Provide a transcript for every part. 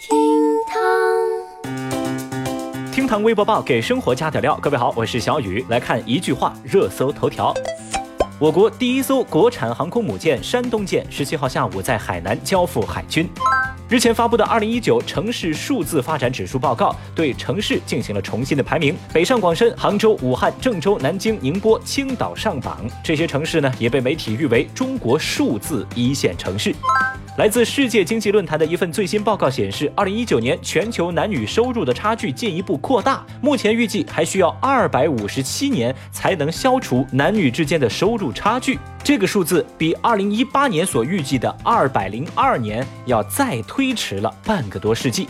厅堂厅堂微博报给生活加点料。各位好，我是小雨，来看一句话热搜头条。我国第一艘国产航空母舰“山东舰”十七号下午在海南交付海军。日前发布的《二零一九城市数字发展指数报告》对城市进行了重新的排名，北上广深、杭州、武汉、郑州、南京、宁波、青岛上榜。这些城市呢，也被媒体誉为中国数字一线城市。来自世界经济论坛的一份最新报告显示，二零一九年全球男女收入的差距进一步扩大，目前预计还需要二百五十七年才能消除男女之间的收入差距。这个数字比二零一八年所预计的二百零二年要再推迟了半个多世纪。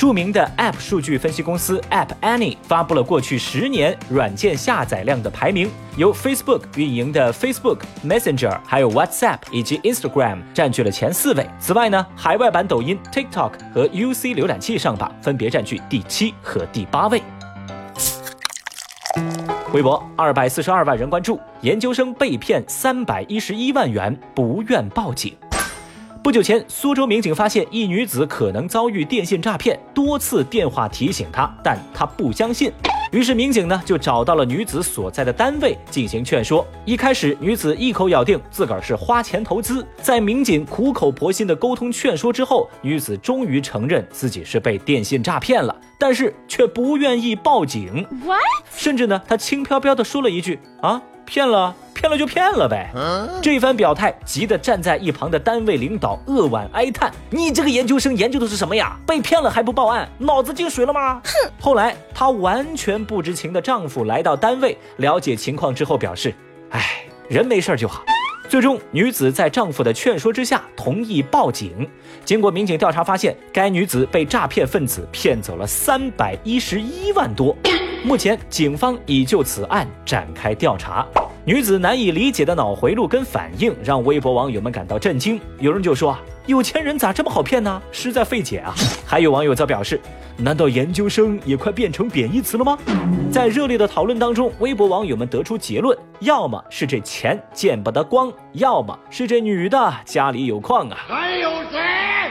著名的 App 数据分析公司 App Annie 发布了过去十年软件下载量的排名，由 Facebook 运营的 Facebook Messenger、还有 WhatsApp 以及 Instagram 占据了前四位。此外呢，海外版抖音、TikTok 和 UC 浏览器上榜，分别占据第七和第八位。微博二百四十二万人关注，研究生被骗三百一十一万元，不愿报警。不久前，苏州民警发现一女子可能遭遇电信诈骗，多次电话提醒她，但她不相信。于是民警呢就找到了女子所在的单位进行劝说。一开始，女子一口咬定自个儿是花钱投资。在民警苦口婆心的沟通劝说之后，女子终于承认自己是被电信诈骗了，但是却不愿意报警。甚至呢，她轻飘飘的说了一句：“啊。”骗了，骗了就骗了呗。这番表态，急得站在一旁的单位领导扼腕哀叹：“你这个研究生研究的是什么呀？被骗了还不报案，脑子进水了吗？”哼。后来，她完全不知情的丈夫来到单位了解情况之后表示：“哎，人没事就好。”最终，女子在丈夫的劝说之下同意报警。经过民警调查发现，该女子被诈骗分子骗走了三百一十一万多。目前，警方已就此案展开调查。女子难以理解的脑回路跟反应，让微博网友们感到震惊。有人就说啊，有钱人咋这么好骗呢？实在费解啊！还有网友则表示，难道研究生也快变成贬义词了吗？在热烈的讨论当中，微博网友们得出结论：要么是这钱见不得光，要么是这女的家里有矿啊。还有谁？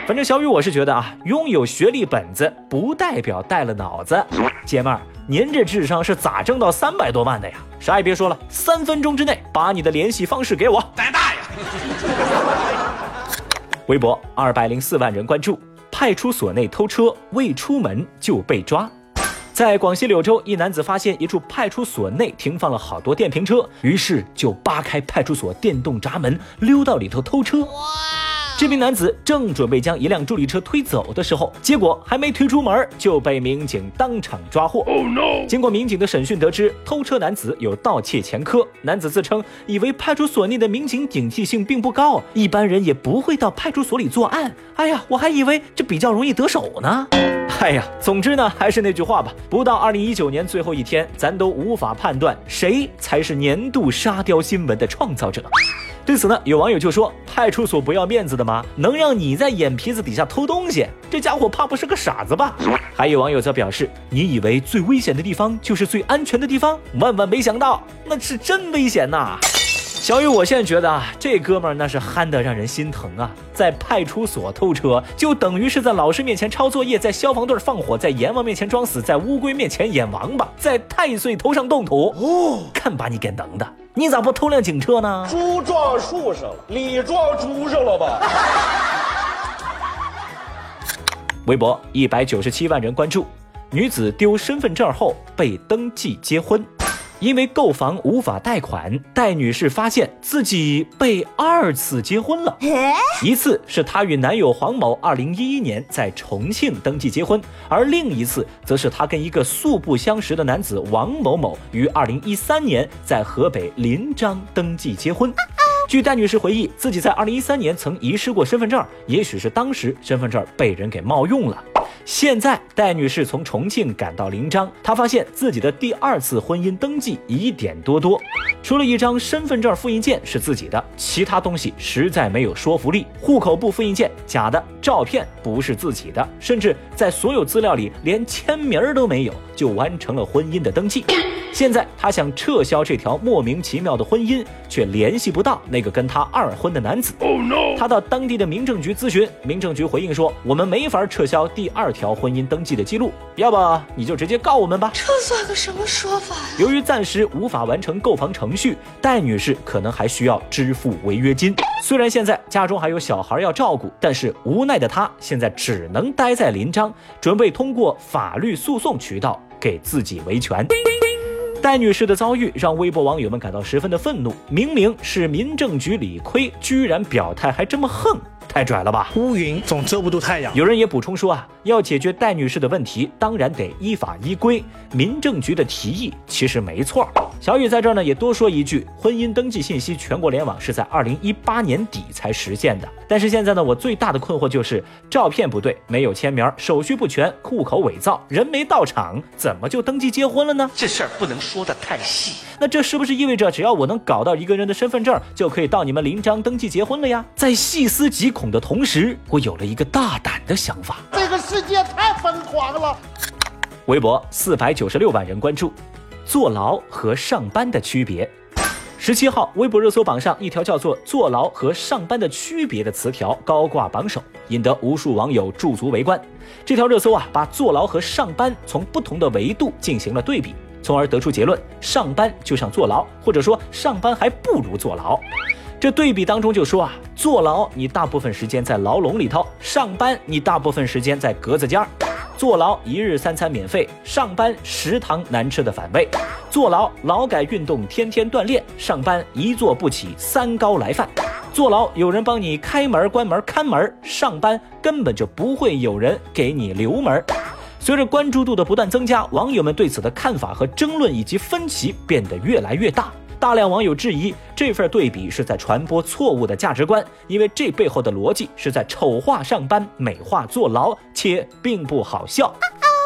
反正小雨我是觉得啊，拥有学历本子不代表带了脑子，姐妹儿。您这智商是咋挣到三百多万的呀？啥也别说了，三分钟之内把你的联系方式给我。带大呀！微博二百零四万人关注，派出所内偷车未出门就被抓。在广西柳州，一男子发现一处派出所内停放了好多电瓶车，于是就扒开派出所电动闸门，溜到里头偷车。这名男子正准备将一辆助力车推走的时候，结果还没推出门就被民警当场抓获。经过民警的审讯，得知偷车男子有盗窃前科。男子自称以为派出所内的民警警惕性并不高，一般人也不会到派出所里作案。哎呀，我还以为这比较容易得手呢。哎呀，总之呢，还是那句话吧，不到二零一九年最后一天，咱都无法判断谁才是年度沙雕新闻的创造者。对此呢，有网友就说：“派出所不要面子的吗？能让你在眼皮子底下偷东西？这家伙怕不是个傻子吧？”还有网友则表示：“你以为最危险的地方就是最安全的地方？万万没想到，那是真危险呐！”小雨，我现在觉得啊，这哥们儿那是憨得让人心疼啊！在派出所偷车，就等于是在老师面前抄作业，在消防队放火，在阎王面前装死，在乌龟面前演王八，在太岁头上动土。哦，看把你给能的！你咋不偷辆警车呢？猪撞树上了，你撞猪上了吧？微博一百九十七万人关注，女子丢身份证后被登记结婚。因为购房无法贷款，戴女士发现自己被二次结婚了。一次是她与男友黄某二零一一年在重庆登记结婚，而另一次则是她跟一个素不相识的男子王某某于二零一三年在河北临漳登记结婚。据戴女士回忆，自己在二零一三年曾遗失过身份证，也许是当时身份证被人给冒用了。现在戴女士从重庆赶到临漳，她发现自己的第二次婚姻登记疑点多多，除了一张身份证复印件是自己的，其他东西实在没有说服力。户口簿复印件假的，照片不是自己的，甚至在所有资料里连签名都没有，就完成了婚姻的登记。现在她想撤销这条莫名其妙的婚姻，却联系不到那个跟她二婚的男子。她到当地的民政局咨询，民政局回应说：“我们没法撤销第二条婚姻登记的记录，要不你就直接告我们吧。”这算个什么说法呀？由于暂时无法完成购房程序，戴女士可能还需要支付违约金。虽然现在家中还有小孩要照顾，但是无奈的她现在只能待在临漳，准备通过法律诉讼渠道给自己维权。戴女士的遭遇让微博网友们感到十分的愤怒。明明是民政局理亏，居然表态还这么横，太拽了吧！乌云总遮不住太阳。有人也补充说啊，要解决戴女士的问题，当然得依法依规。民政局的提议其实没错。小雨在这儿呢也多说一句，婚姻登记信息全国联网是在二零一八年底才实现的。但是现在呢，我最大的困惑就是照片不对，没有签名，手续不全，户口伪造，人没到场，怎么就登记结婚了呢？这事儿不能说的太细。那这是不是意味着只要我能搞到一个人的身份证，就可以到你们临漳登记结婚了呀？在细思极恐的同时，我有了一个大胆的想法。这个世界太疯狂了。微博四百九十六万人关注。坐牢和上班的区别。十七号，微博热搜榜上一条叫做“坐牢和上班的区别”的词条高挂榜首，引得无数网友驻足围观。这条热搜啊，把坐牢和上班从不同的维度进行了对比，从而得出结论：上班就像坐牢，或者说上班还不如坐牢。这对比当中就说啊，坐牢你大部分时间在牢笼里头，上班你大部分时间在格子间儿。坐牢一日三餐免费，上班食堂难吃的反胃；坐牢劳改运动天天锻炼，上班一坐不起三高来犯；坐牢有人帮你开门关门看门，上班根本就不会有人给你留门。随着关注度的不断增加，网友们对此的看法和争论以及分歧变得越来越大。大量网友质疑这份对比是在传播错误的价值观，因为这背后的逻辑是在丑化上班、美化坐牢，且并不好笑。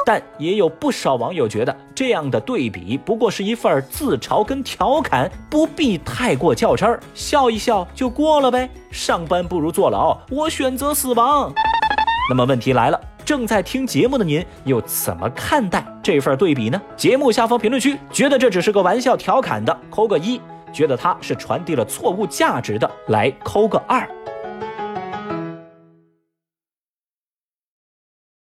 但也有不少网友觉得这样的对比不过是一份自嘲跟调侃，不必太过较真儿，笑一笑就过了呗。上班不如坐牢，我选择死亡。那么问题来了。正在听节目的您又怎么看待这份对比呢？节目下方评论区，觉得这只是个玩笑调侃的，扣个一；觉得它是传递了错误价值的，来扣个二。